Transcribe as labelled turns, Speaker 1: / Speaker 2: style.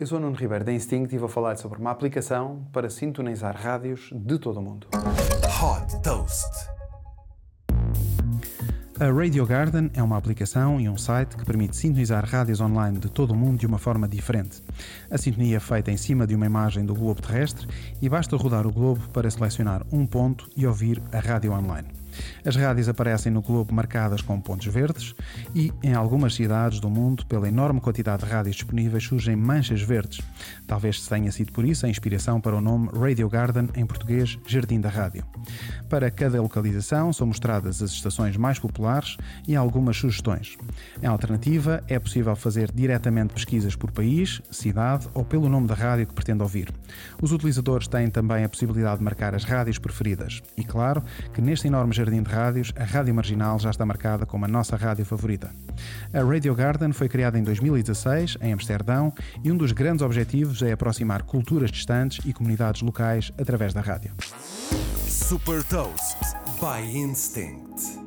Speaker 1: Eu sou o Nuno Ribeiro da Instinct e vou falar sobre uma aplicação para sintonizar rádios de todo o mundo. Hot Toast. A Radio Garden é uma aplicação e um site que permite sintonizar rádios online de todo o mundo de uma forma diferente. A sintonia é feita em cima de uma imagem do globo terrestre e basta rodar o globo para selecionar um ponto e ouvir a rádio online. As rádios aparecem no globo marcadas com pontos verdes e, em algumas cidades do mundo, pela enorme quantidade de rádios disponíveis, surgem manchas verdes. Talvez tenha sido por isso a inspiração para o nome Radio Garden, em português, Jardim da Rádio. Para cada localização são mostradas as estações mais populares e algumas sugestões. Em alternativa, é possível fazer diretamente pesquisas por país, cidade ou pelo nome da rádio que pretende ouvir. Os utilizadores têm também a possibilidade de marcar as rádios preferidas. E claro que neste enorme jardim de rádios, a Rádio Marginal já está marcada como a nossa rádio favorita. A Radio Garden foi criada em 2016, em Amsterdão, e um dos grandes objetivos é aproximar culturas distantes e comunidades locais através da rádio. Super Toast by Instinct.